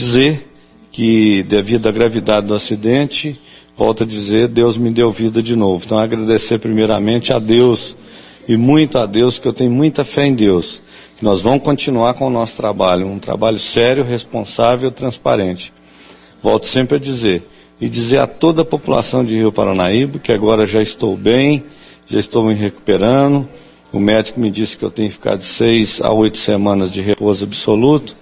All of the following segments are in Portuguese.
dizer que, devido à gravidade do acidente, volto a dizer, Deus me deu vida de novo. Então, agradecer primeiramente a Deus e muito a Deus, que eu tenho muita fé em Deus. Que nós vamos continuar com o nosso trabalho, um trabalho sério, responsável, transparente. Volto sempre a dizer, e dizer a toda a população de Rio Paranaíba que agora já estou bem, já estou me recuperando. O médico me disse que eu tenho que ficar de seis a oito semanas de repouso absoluto,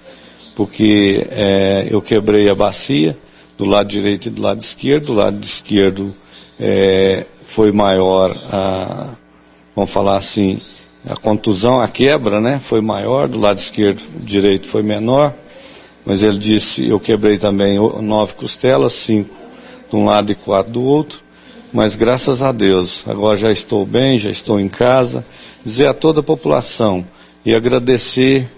porque é, eu quebrei a bacia do lado direito e do lado esquerdo. Do lado esquerdo é, foi maior, a, vamos falar assim, a contusão, a quebra, né? Foi maior. Do lado esquerdo, direito foi menor. Mas ele disse, eu quebrei também nove costelas, cinco de um lado e quatro do outro, mas graças a Deus, agora já estou bem, já estou em casa. Dizer a toda a população e agradecer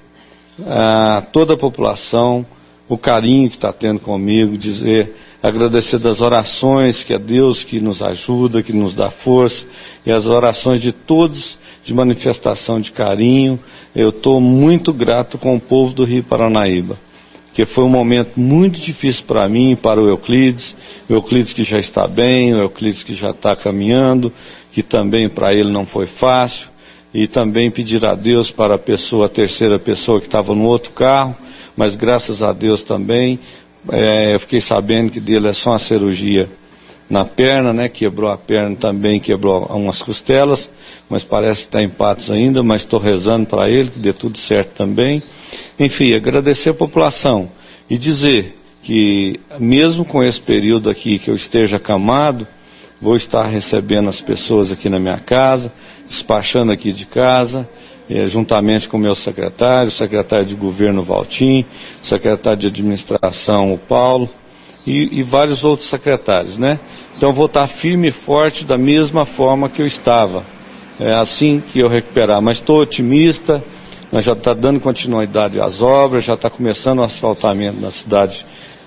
a toda a população o carinho que está tendo comigo, dizer, agradecer das orações, que é Deus que nos ajuda, que nos dá força, e as orações de todos de manifestação de carinho. Eu estou muito grato com o povo do Rio Paranaíba que foi um momento muito difícil para mim e para o Euclides, o Euclides que já está bem, o Euclides que já está caminhando, que também para ele não foi fácil, e também pedir a Deus para a pessoa, a terceira pessoa que estava no outro carro, mas graças a Deus também, é, eu fiquei sabendo que dele é só uma cirurgia na perna, né? Quebrou a perna também, quebrou umas costelas, mas parece que está em patos ainda, mas estou rezando para ele que dê tudo certo também. Enfim, agradecer a população e dizer que mesmo com esse período aqui que eu esteja acamado, vou estar recebendo as pessoas aqui na minha casa, despachando aqui de casa, eh, juntamente com o meu secretário, o secretário de governo Valtim, o secretário de administração o Paulo, e, e vários outros secretários, né? Então vou estar firme e forte da mesma forma que eu estava. É assim que eu recuperar. Mas estou otimista, nós já está dando continuidade às obras, já está começando o asfaltamento na cidade,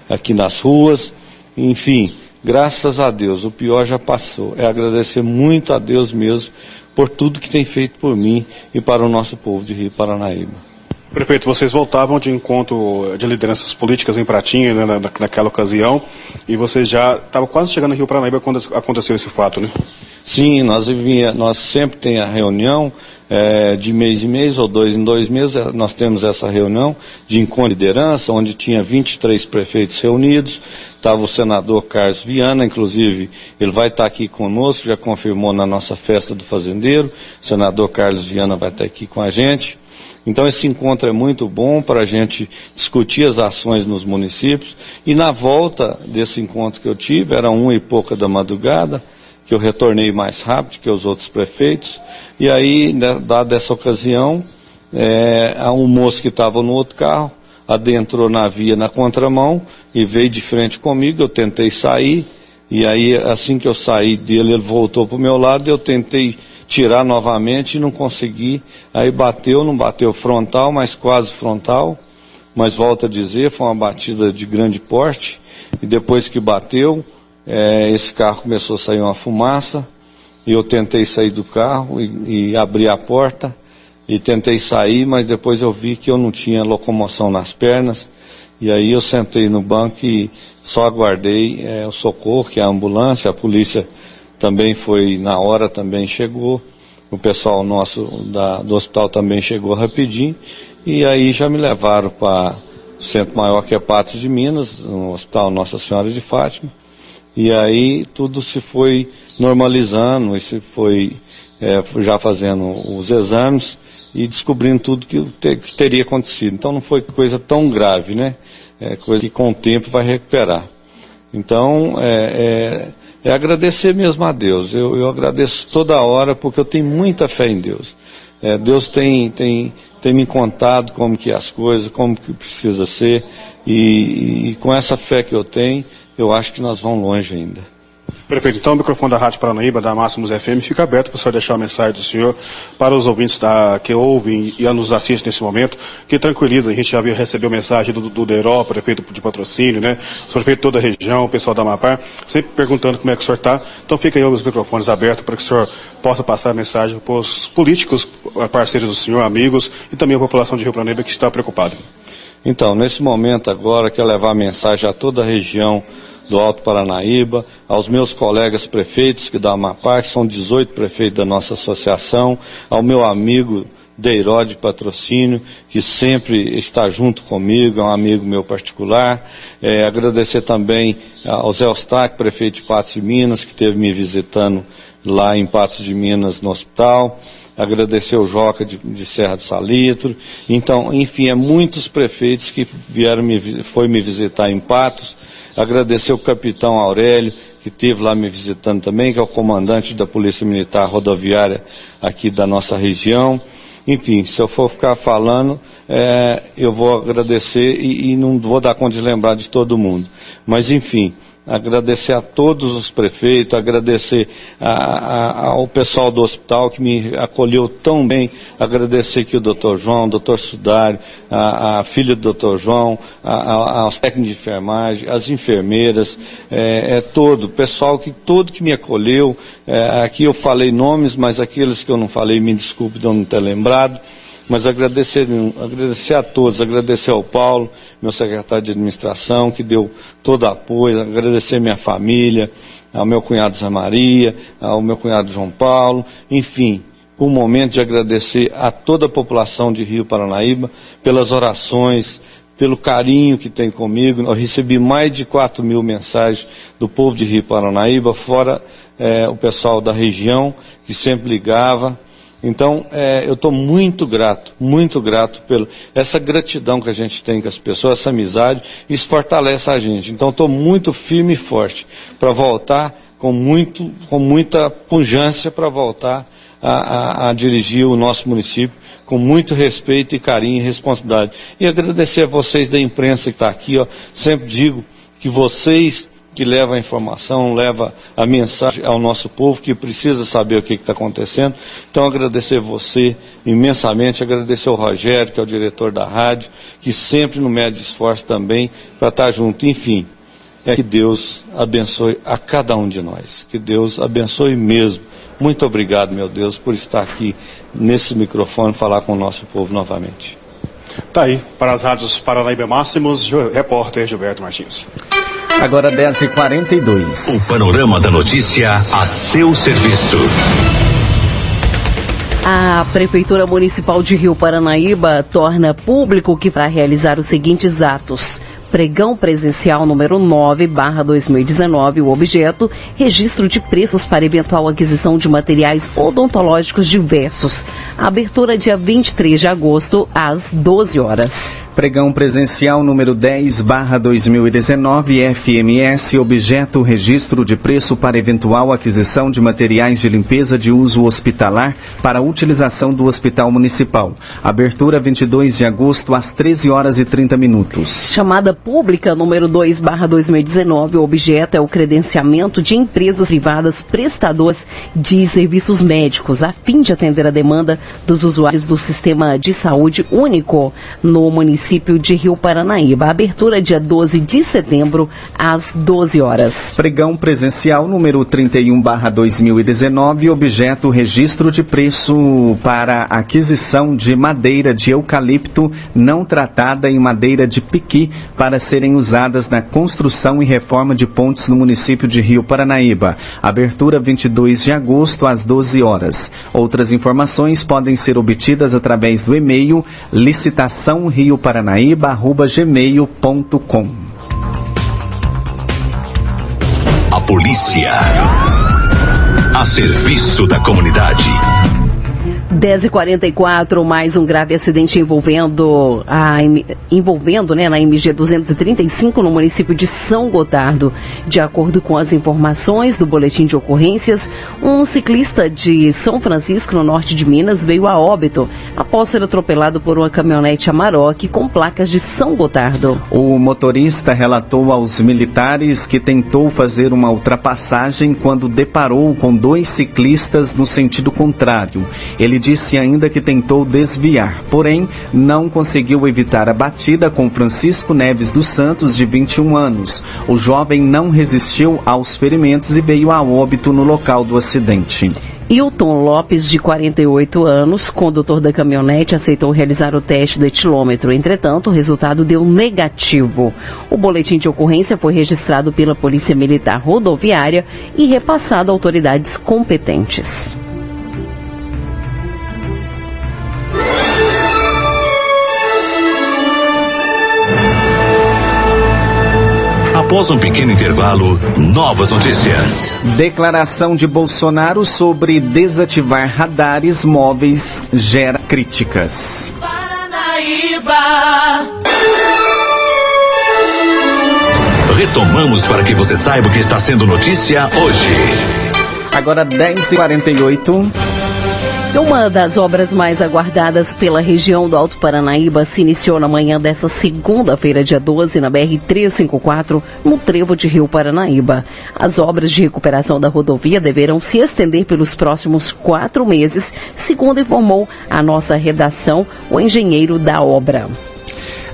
aqui nas ruas. Enfim, graças a Deus, o pior já passou. É agradecer muito a Deus mesmo por tudo que tem feito por mim e para o nosso povo de Rio Paranaíba. Prefeito, vocês voltavam de encontro de lideranças políticas em Pratinha né, na, naquela ocasião e vocês já estavam quase chegando no Rio Paranaíba quando aconteceu esse fato, né? Sim, nós, vinha, nós sempre tem a reunião é, de mês em mês ou dois em dois meses, é, nós temos essa reunião de encontro de liderança, onde tinha 23 prefeitos reunidos, estava o senador Carlos Viana, inclusive ele vai estar aqui conosco, já confirmou na nossa festa do fazendeiro, o senador Carlos Viana vai estar aqui com a gente. Então, esse encontro é muito bom para a gente discutir as ações nos municípios. E na volta desse encontro que eu tive, era uma e pouca da madrugada, que eu retornei mais rápido que os outros prefeitos. E aí, né, dada essa ocasião, é, um moço que estava no outro carro adentrou na via na contramão e veio de frente comigo. Eu tentei sair. E aí, assim que eu saí dele, ele voltou para o meu lado. Eu tentei tirar novamente e não consegui. Aí bateu, não bateu frontal, mas quase frontal. Mas volta a dizer, foi uma batida de grande porte. E depois que bateu, é, esse carro começou a sair uma fumaça. E eu tentei sair do carro e, e abrir a porta. E tentei sair, mas depois eu vi que eu não tinha locomoção nas pernas. E aí eu sentei no banco e só aguardei é, o socorro, que é a ambulância, a polícia também foi na hora, também chegou. O pessoal nosso da, do hospital também chegou rapidinho. E aí já me levaram para o centro maior que é Patos de Minas, no Hospital Nossa Senhora de Fátima. E aí tudo se foi normalizando, e se foi é, já fazendo os exames e descobrindo tudo que, que, teria acontecido. Então não foi coisa tão grave, né? É coisa que com o tempo vai recuperar. Então, é, é é agradecer mesmo a Deus. Eu, eu agradeço toda hora porque eu tenho muita fé em Deus. É, Deus tem, tem, tem me contado como que é as coisas, como que precisa ser, e, e com essa fé que eu tenho, eu acho que nós vamos longe ainda. Perfeito. Então, o microfone da Rádio Paranaíba, da Máximos FM, fica aberto para o senhor deixar a mensagem do senhor para os ouvintes da, que ouvem e nos assistem nesse momento, que tranquiliza. A gente já recebeu mensagem do, do Deró, prefeito de patrocínio, né? O prefeito de toda a região, o pessoal da Amapar, sempre perguntando como é que o senhor está. Então, fica aí os microfones abertos para que o senhor possa passar a mensagem para os políticos, parceiros do senhor, amigos e também a população de Rio Paranaíba que está preocupada. Então, nesse momento agora, quero levar a mensagem a toda a região do Alto Paranaíba, aos meus colegas prefeitos que da Amapá, que são 18 prefeitos da nossa associação, ao meu amigo Deirode Patrocínio, que sempre está junto comigo, é um amigo meu particular. É, agradecer também ao Zé Ostaque, prefeito de Patos de Minas, que esteve me visitando lá em Patos de Minas no hospital. Agradecer o Joca de, de Serra do Salitro. Então, enfim, é muitos prefeitos que vieram me, foi me visitar em Patos. Agradecer o capitão Aurélio, que esteve lá me visitando também, que é o comandante da Polícia Militar Rodoviária aqui da nossa região. Enfim, se eu for ficar falando, é, eu vou agradecer e, e não vou dar conta de lembrar de todo mundo. Mas, enfim, agradecer a todos os prefeitos, agradecer a, a, ao pessoal do hospital que me acolheu tão bem, agradecer aqui o doutor João, o doutor Sudário, a, a filha do doutor João, aos técnicos de enfermagem, as enfermeiras, é, é todo, o pessoal que todo que me acolheu, é, aqui eu falei nomes, mas aqueles que eu não falei, me desculpe de eu não ter lembrado, mas agradecer, agradecer a todos, agradecer ao Paulo, meu secretário de administração, que deu todo apoio, agradecer minha família, ao meu cunhado Zé Maria, ao meu cunhado João Paulo, enfim, um momento de agradecer a toda a população de Rio Paranaíba pelas orações, pelo carinho que tem comigo. Eu recebi mais de 4 mil mensagens do povo de Rio Paranaíba, fora é, o pessoal da região que sempre ligava. Então, é, eu estou muito grato, muito grato pela essa gratidão que a gente tem com as pessoas, essa amizade, isso fortalece a gente. Então, estou muito firme e forte para voltar com, muito, com muita pujança para voltar a, a, a, dirigir o nosso município com muito respeito e carinho e responsabilidade. E agradecer a vocês da imprensa que está aqui, ó, sempre digo que vocês que leva a informação, leva a mensagem ao nosso povo que precisa saber o que está acontecendo. Então, agradecer você imensamente, agradecer ao Rogério, que é o diretor da rádio, que sempre no mede esforço também para estar tá junto. Enfim, é que Deus abençoe a cada um de nós. Que Deus abençoe mesmo. Muito obrigado, meu Deus, por estar aqui nesse microfone falar com o nosso povo novamente. Tá aí, para as rádios Paranaíba Máximos, repórter Gilberto Martins. Agora 10h42. O panorama da notícia a seu serviço. A Prefeitura Municipal de Rio Paranaíba torna público que para realizar os seguintes atos pregão presencial número 9, barra 2019, o objeto, registro de preços para eventual aquisição de materiais odontológicos diversos. Abertura dia 23 de agosto, às 12 horas. Pregão presencial número 10, barra 2019, FMS, objeto registro de preço para eventual aquisição de materiais de limpeza de uso hospitalar para utilização do Hospital Municipal. Abertura 22 de agosto, às 13 horas e 30 minutos. Chamada Pública número 2 barra 2019, o objeto é o credenciamento de empresas privadas prestadoras de serviços médicos, a fim de atender a demanda dos usuários do sistema de saúde único no município de Rio Paranaíba. abertura dia 12 de setembro, às 12 horas. Pregão presencial número 31 barra 2019, objeto registro de preço para aquisição de madeira de eucalipto não tratada em madeira de piqui para para serem usadas na construção e reforma de pontes no município de Rio Paranaíba. Abertura 22 de agosto às 12 horas. Outras informações podem ser obtidas através do e-mail licitaçãorioparanaíba@gmail.com. A polícia a serviço da comunidade. 10h44, mais um grave acidente envolvendo, a, envolvendo né, na MG 235 no município de São Gotardo. De acordo com as informações do boletim de ocorrências, um ciclista de São Francisco, no norte de Minas, veio a óbito após ser atropelado por uma caminhonete Amarok com placas de São Gotardo. O motorista relatou aos militares que tentou fazer uma ultrapassagem quando deparou com dois ciclistas no sentido contrário. Ele disse ainda que tentou desviar, porém não conseguiu evitar a batida com Francisco Neves dos Santos, de 21 anos. O jovem não resistiu aos ferimentos e veio a óbito no local do acidente. Hilton Lopes, de 48 anos, condutor da caminhonete, aceitou realizar o teste do etilômetro. Entretanto, o resultado deu negativo. O boletim de ocorrência foi registrado pela Polícia Militar Rodoviária e repassado a autoridades competentes. Após um pequeno intervalo, novas notícias. Declaração de Bolsonaro sobre desativar radares móveis gera críticas. Paranaíba. Retomamos para que você saiba o que está sendo notícia hoje. Agora 10h48. Uma das obras mais aguardadas pela região do Alto Paranaíba se iniciou na manhã dessa segunda-feira, dia 12, na BR-354, no trevo de Rio Paranaíba. As obras de recuperação da rodovia deverão se estender pelos próximos quatro meses, segundo informou a nossa redação, o engenheiro da obra.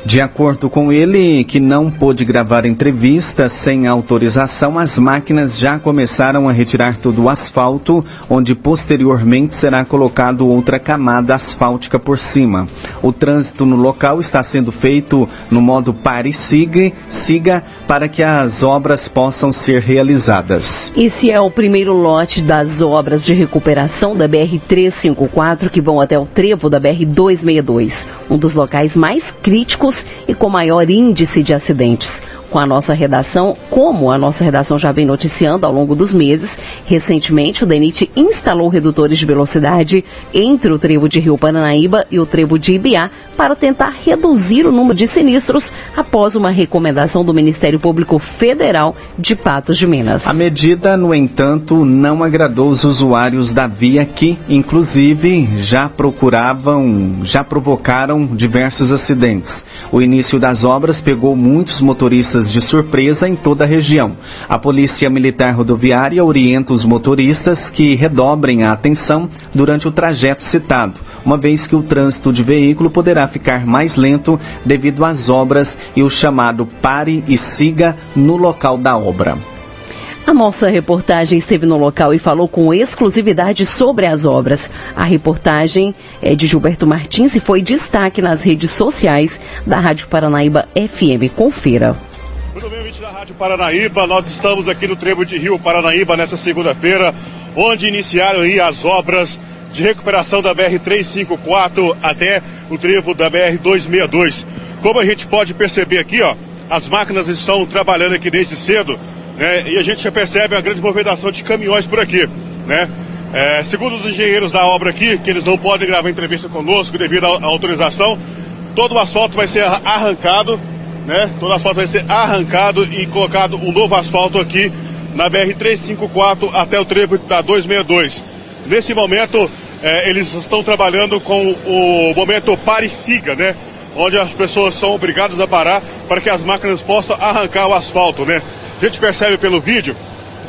De acordo com ele, que não pôde gravar entrevistas sem autorização, as máquinas já começaram a retirar todo o asfalto, onde posteriormente será colocado outra camada asfáltica por cima. O trânsito no local está sendo feito no modo pare siga, siga para que as obras possam ser realizadas. Esse é o primeiro lote das obras de recuperação da BR-354 que vão até o trevo da BR-262, um dos locais mais críticos e com maior índice de acidentes com a nossa redação, como a nossa redação já vem noticiando ao longo dos meses, recentemente o DENIT instalou redutores de velocidade entre o trevo de Rio Paranaíba e o trevo de Ibiá para tentar reduzir o número de sinistros após uma recomendação do Ministério Público Federal de Patos de Minas. A medida, no entanto, não agradou os usuários da via que, inclusive, já procuravam, já provocaram diversos acidentes. O início das obras pegou muitos motoristas de surpresa em toda a região. A Polícia Militar Rodoviária orienta os motoristas que redobrem a atenção durante o trajeto citado, uma vez que o trânsito de veículo poderá ficar mais lento devido às obras e o chamado pare e siga no local da obra. A nossa reportagem esteve no local e falou com exclusividade sobre as obras. A reportagem é de Gilberto Martins e foi destaque nas redes sociais da Rádio Paranaíba FM. Confira. Muito bem, ouvinte da Rádio Paranaíba, nós estamos aqui no Trevo de Rio Paranaíba nessa segunda-feira, onde iniciaram as obras de recuperação da BR-354 até o trevo da BR-262. Como a gente pode perceber aqui, ó, as máquinas estão trabalhando aqui desde cedo, né, e a gente já percebe a grande movimentação de caminhões por aqui, né. É, segundo os engenheiros da obra aqui, que eles não podem gravar entrevista conosco devido à autorização, todo o asfalto vai ser arrancado né? Todo asfalto vai ser arrancado e colocado um novo asfalto aqui na BR-354 até o trevo da 262. Nesse momento, é, eles estão trabalhando com o momento pare-siga, né? Onde as pessoas são obrigadas a parar para que as máquinas possam arrancar o asfalto, né? A gente percebe pelo vídeo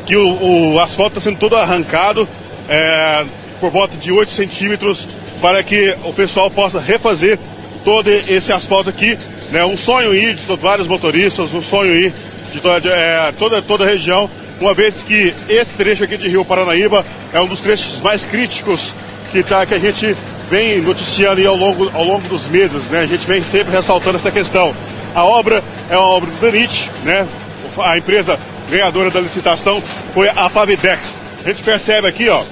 que o, o asfalto está sendo todo arrancado é, por volta de 8 centímetros para que o pessoal possa refazer todo esse asfalto aqui né, um sonho ir de vários motoristas, um sonho ir de toda, é, toda, toda a região, uma vez que esse trecho aqui de Rio Paranaíba é um dos trechos mais críticos que, tá, que a gente vem noticiando ao longo, ao longo dos meses, né? A gente vem sempre ressaltando essa questão. A obra é uma obra do Danit, né? A empresa ganhadora da licitação foi a Pavidex. A gente percebe aqui, ó,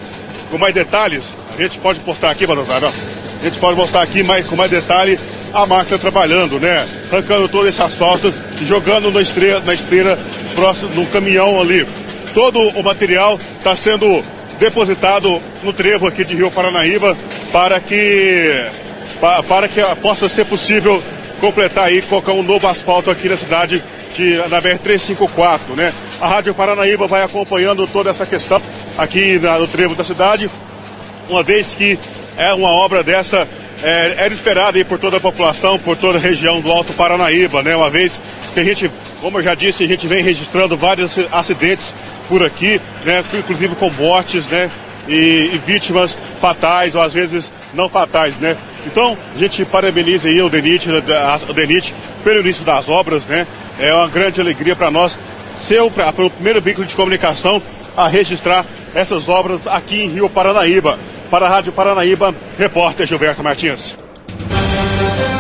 com mais detalhes, a gente pode postar aqui, Badozar, a gente pode mostrar aqui mais, com mais detalhe a máquina trabalhando, né? Arrancando todo esse asfalto jogando na esteira, na esteira próximo do caminhão ali. Todo o material está sendo depositado no trevo aqui de Rio Paranaíba para que, para, que possa ser possível completar aí, colocar um novo asfalto aqui na cidade de, na BR-354, né? A Rádio Paranaíba vai acompanhando toda essa questão aqui na, no trevo da cidade, uma vez que é uma obra dessa é, era esperado aí por toda a população, por toda a região do Alto Paranaíba, né? Uma vez que a gente, como eu já disse, a gente vem registrando vários acidentes por aqui, né? Inclusive com mortes, né? E, e vítimas fatais ou às vezes não fatais, né? Então, a gente parabeniza aí o DENIT, o DENIT pelo início das obras, né? É uma grande alegria para nós ser o, o primeiro veículo de comunicação a registrar essas obras aqui em Rio Paranaíba. Para a Rádio Paranaíba, repórter Gilberto Martins.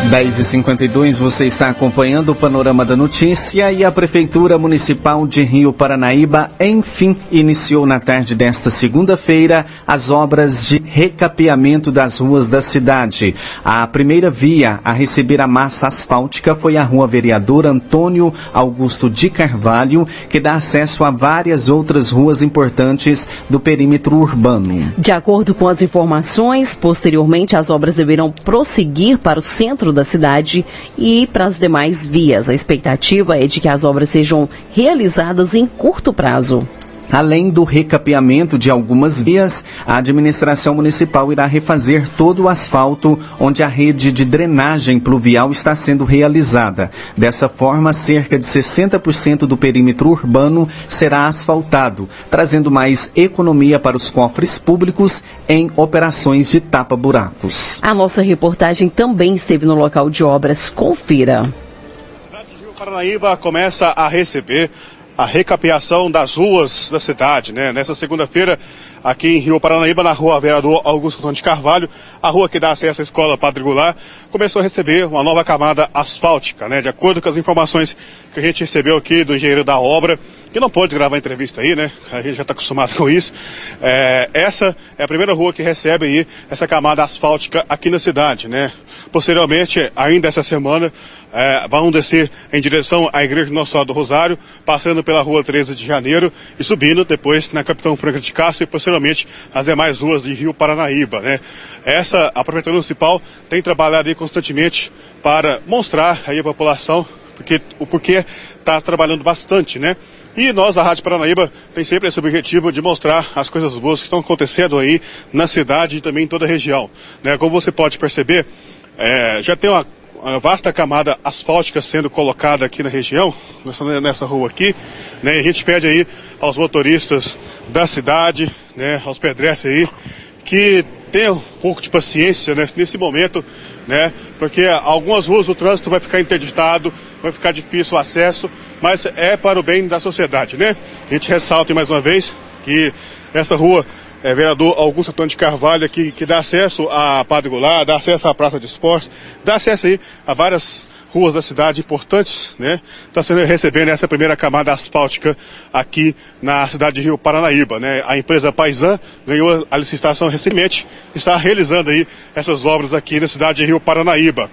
10h52, você está acompanhando o Panorama da Notícia e a Prefeitura Municipal de Rio Paranaíba, enfim, iniciou na tarde desta segunda-feira as obras de recapeamento das ruas da cidade. A primeira via a receber a massa asfáltica foi a Rua Vereador Antônio Augusto de Carvalho, que dá acesso a várias outras ruas importantes do perímetro urbano. De acordo com as informações, posteriormente as obras deverão prosseguir para o centro da cidade e para as demais vias. A expectativa é de que as obras sejam realizadas em curto prazo. Além do recapeamento de algumas vias, a administração municipal irá refazer todo o asfalto onde a rede de drenagem pluvial está sendo realizada. Dessa forma, cerca de 60% do perímetro urbano será asfaltado, trazendo mais economia para os cofres públicos em operações de tapa-buracos. A nossa reportagem também esteve no local de obras. Confira. A cidade de Rio Paranaíba começa a receber a recapeação das ruas da cidade, né? Nessa segunda-feira, aqui em Rio Paranaíba, na rua Vereador Augusto Antônio de Carvalho, a rua que dá acesso à escola Padre Goulart, começou a receber uma nova camada asfáltica, né? De acordo com as informações que a gente recebeu aqui do engenheiro da obra, que não pode gravar entrevista aí, né? A gente já está acostumado com isso. É, essa é a primeira rua que recebe aí essa camada asfáltica aqui na cidade, né? Posteriormente, ainda essa semana, é, vão descer em direção à Igreja Nossa Senhora do Rosário, passando pela rua 13 de Janeiro e subindo depois na Capitão Franca de Castro e posteriormente as demais ruas de Rio Paranaíba, né? Essa, a Prefeitura Municipal tem trabalhado aí constantemente para mostrar aí a população porque, o porquê está trabalhando bastante, né? E nós, a Rádio Paranaíba, tem sempre esse objetivo de mostrar as coisas boas que estão acontecendo aí na cidade e também em toda a região. Né? Como você pode perceber, é, já tem uma, uma, vasta camada asfáltica sendo colocada aqui na região, nessa, nessa rua aqui, né? E a gente pede aí aos motoristas da cidade, né, aos pedestres aí, que tenham um pouco de paciência né, nesse momento, né? Porque algumas ruas o trânsito vai ficar interditado, vai ficar difícil o acesso, mas é para o bem da sociedade, né? A gente ressalta mais uma vez que essa rua é, vereador Augusto Antônio de Carvalho aqui, que dá acesso à Padre Goulart, dá acesso à Praça de Esportes, dá acesso aí a várias ruas da cidade importantes, né? Está sendo recebendo essa primeira camada asfáltica aqui na cidade de Rio Paranaíba, né? A empresa Paisan ganhou a licitação recentemente, está realizando aí essas obras aqui na cidade de Rio Paranaíba.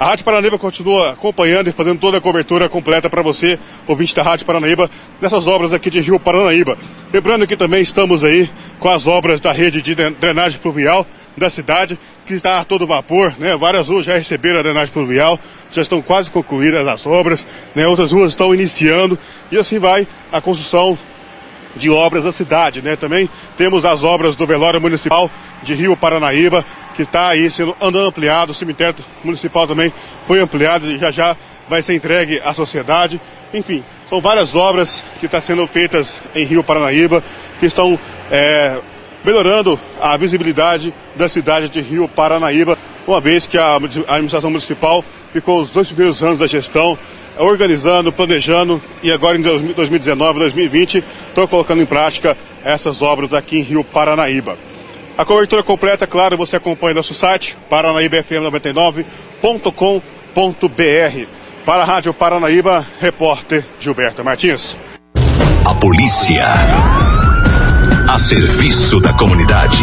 A Rádio Paranaíba continua acompanhando e fazendo toda a cobertura completa para você, ouvinte da Rádio Paranaíba, nessas obras aqui de Rio Paranaíba. Lembrando que também estamos aí com as obras da rede de drenagem pluvial da cidade, que está a todo vapor, né? Várias ruas já receberam a drenagem pluvial, já estão quase concluídas as obras, né? Outras ruas estão iniciando e assim vai a construção de obras da cidade, né? Também temos as obras do velório municipal de Rio Paranaíba, que está aí sendo andando ampliado, o cemitério municipal também foi ampliado e já já vai ser entregue à sociedade. Enfim, são várias obras que estão sendo feitas em Rio Paranaíba, que estão é, melhorando a visibilidade da cidade de Rio Paranaíba, uma vez que a administração municipal ficou os dois primeiros anos da gestão organizando, planejando e agora em 2019, 2020 estão colocando em prática essas obras aqui em Rio Paranaíba. A cobertura completa, claro, você acompanha nosso site, paranaíbafm99.com.br. Para a Rádio Paranaíba, repórter Gilberto Martins. A polícia. A serviço da comunidade.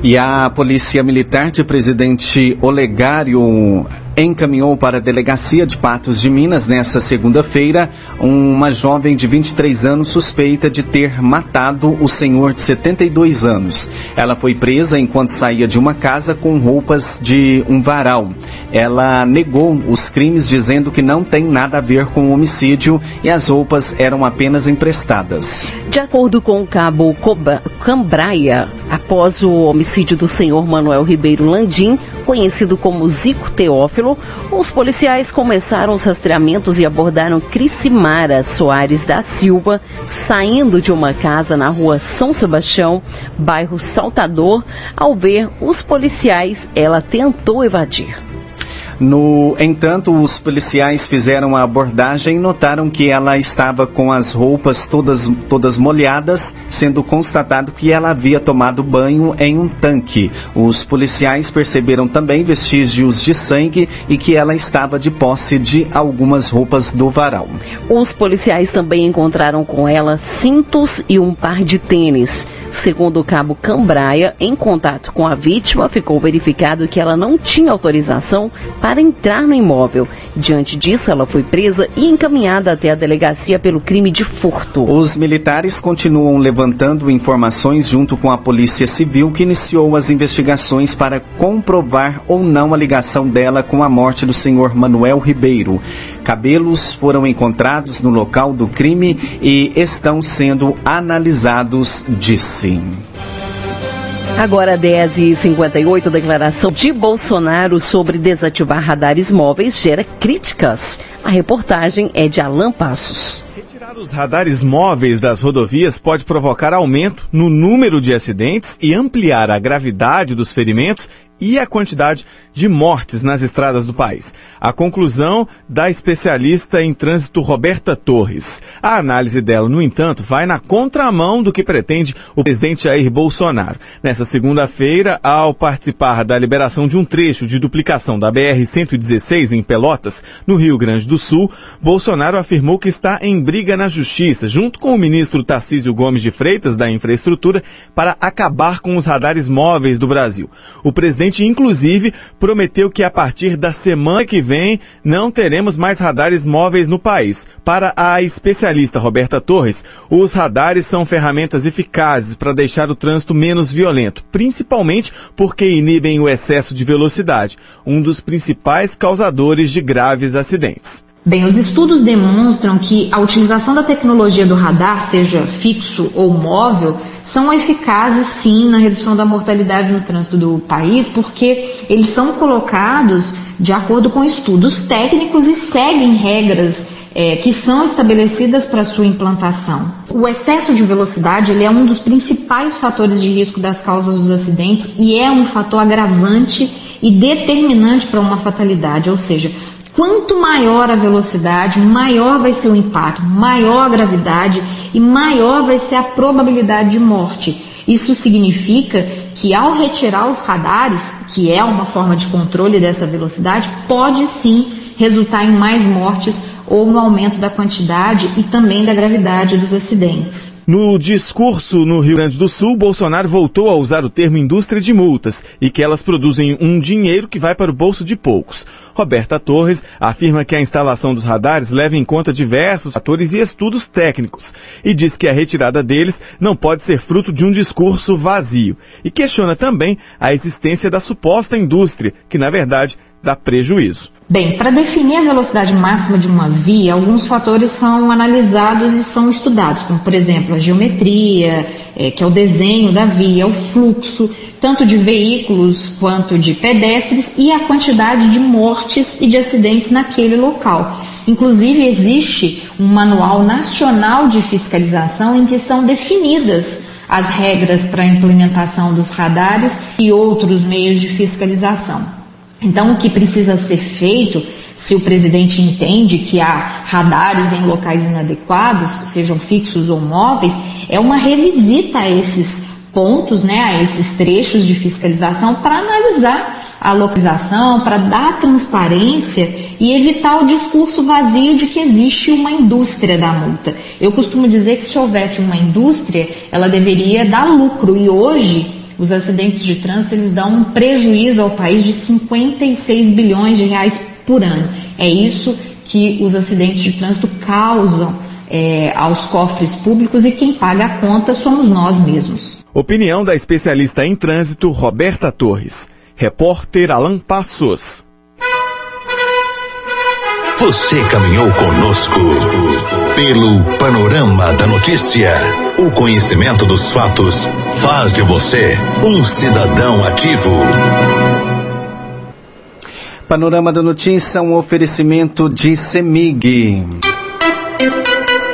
E a Polícia Militar de Presidente Olegário encaminhou para a delegacia de Patos de Minas nesta segunda-feira uma jovem de 23 anos suspeita de ter matado o senhor de 72 anos. Ela foi presa enquanto saía de uma casa com roupas de um varal. Ela negou os crimes dizendo que não tem nada a ver com o homicídio e as roupas eram apenas emprestadas. De acordo com o cabo Cambraia, após o homicídio do senhor Manuel Ribeiro Landim, conhecido como Zico Teófilo, os policiais começaram os rastreamentos e abordaram Cricimara Soares da Silva, saindo de uma casa na rua São Sebastião, bairro Saltador. Ao ver os policiais, ela tentou evadir. No entanto, os policiais fizeram a abordagem e notaram que ela estava com as roupas todas, todas molhadas, sendo constatado que ela havia tomado banho em um tanque. Os policiais perceberam também vestígios de sangue e que ela estava de posse de algumas roupas do varal. Os policiais também encontraram com ela cintos e um par de tênis. Segundo o cabo Cambraia, em contato com a vítima, ficou verificado que ela não tinha autorização para entrar no imóvel. Diante disso, ela foi presa e encaminhada até a delegacia pelo crime de furto. Os militares continuam levantando informações junto com a Polícia Civil, que iniciou as investigações para comprovar ou não a ligação dela com a morte do senhor Manuel Ribeiro. Cabelos foram encontrados no local do crime e estão sendo analisados, disse. Agora 10 e 58 declaração de Bolsonaro sobre desativar radares móveis gera críticas. A reportagem é de Alan Passos. Retirar os radares móveis das rodovias pode provocar aumento no número de acidentes e ampliar a gravidade dos ferimentos e a quantidade de mortes nas estradas do país. A conclusão da especialista em trânsito Roberta Torres. A análise dela, no entanto, vai na contramão do que pretende o presidente Jair Bolsonaro. Nessa segunda-feira, ao participar da liberação de um trecho de duplicação da BR-116 em Pelotas, no Rio Grande do Sul, Bolsonaro afirmou que está em briga na justiça, junto com o ministro Tarcísio Gomes de Freitas, da Infraestrutura, para acabar com os radares móveis do Brasil. O presidente presidente, inclusive, prometeu que a partir da semana que vem não teremos mais radares móveis no país. Para a especialista Roberta Torres, os radares são ferramentas eficazes para deixar o trânsito menos violento, principalmente porque inibem o excesso de velocidade, um dos principais causadores de graves acidentes. Bem, os estudos demonstram que a utilização da tecnologia do radar, seja fixo ou móvel, são eficazes sim na redução da mortalidade no trânsito do país, porque eles são colocados de acordo com estudos técnicos e seguem regras é, que são estabelecidas para sua implantação. O excesso de velocidade ele é um dos principais fatores de risco das causas dos acidentes e é um fator agravante e determinante para uma fatalidade, ou seja, Quanto maior a velocidade, maior vai ser o impacto, maior a gravidade e maior vai ser a probabilidade de morte. Isso significa que ao retirar os radares, que é uma forma de controle dessa velocidade, pode sim resultar em mais mortes ou no aumento da quantidade e também da gravidade dos acidentes. No discurso no Rio Grande do Sul, Bolsonaro voltou a usar o termo indústria de multas e que elas produzem um dinheiro que vai para o bolso de poucos. Roberta Torres afirma que a instalação dos radares leva em conta diversos fatores e estudos técnicos e diz que a retirada deles não pode ser fruto de um discurso vazio. E questiona também a existência da suposta indústria, que na verdade dá prejuízo. Bem, para definir a velocidade máxima de uma via, alguns fatores são analisados e são estudados, como por exemplo a geometria, é, que é o desenho da via, o fluxo, tanto de veículos quanto de pedestres e a quantidade de mortes e de acidentes naquele local. Inclusive, existe um manual nacional de fiscalização em que são definidas as regras para a implementação dos radares e outros meios de fiscalização. Então, o que precisa ser feito, se o presidente entende que há radares em locais inadequados, sejam fixos ou móveis, é uma revisita a esses pontos, né, a esses trechos de fiscalização para analisar a localização, para dar transparência e evitar o discurso vazio de que existe uma indústria da multa. Eu costumo dizer que se houvesse uma indústria, ela deveria dar lucro e hoje os acidentes de trânsito eles dão um prejuízo ao país de 56 bilhões de reais por ano. É isso que os acidentes de trânsito causam é, aos cofres públicos e quem paga a conta somos nós mesmos. Opinião da especialista em trânsito Roberta Torres. Repórter Alan Passos. Você caminhou conosco pelo panorama da notícia. O conhecimento dos fatos faz de você um cidadão ativo. Panorama da notícia, um oferecimento de Semig.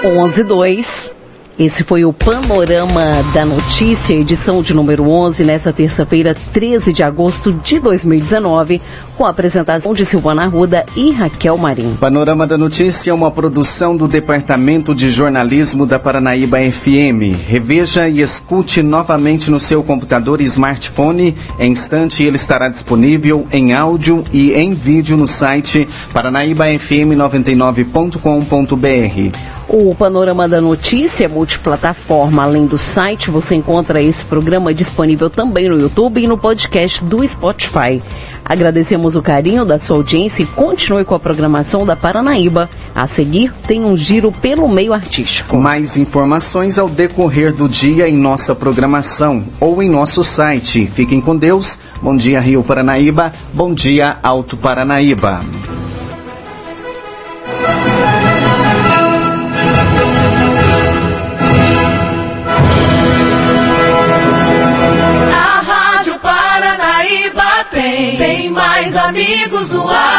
11.2. Esse foi o Panorama da Notícia, edição de número 11, nesta terça-feira, 13 de agosto de 2019, com a apresentação de Silvana Arruda e Raquel Marim. Panorama da Notícia é uma produção do Departamento de Jornalismo da Paranaíba FM. Reveja e escute novamente no seu computador e smartphone. Em instante, ele estará disponível em áudio e em vídeo no site paranaíbafm99.com.br. O Panorama da Notícia é multiplataforma. Além do site, você encontra esse programa disponível também no YouTube e no podcast do Spotify. Agradecemos o carinho da sua audiência e continue com a programação da Paranaíba. A seguir, tem um giro pelo meio artístico. Mais informações ao decorrer do dia em nossa programação ou em nosso site. Fiquem com Deus. Bom dia, Rio Paranaíba. Bom dia, Alto Paranaíba. mais amigos do ar.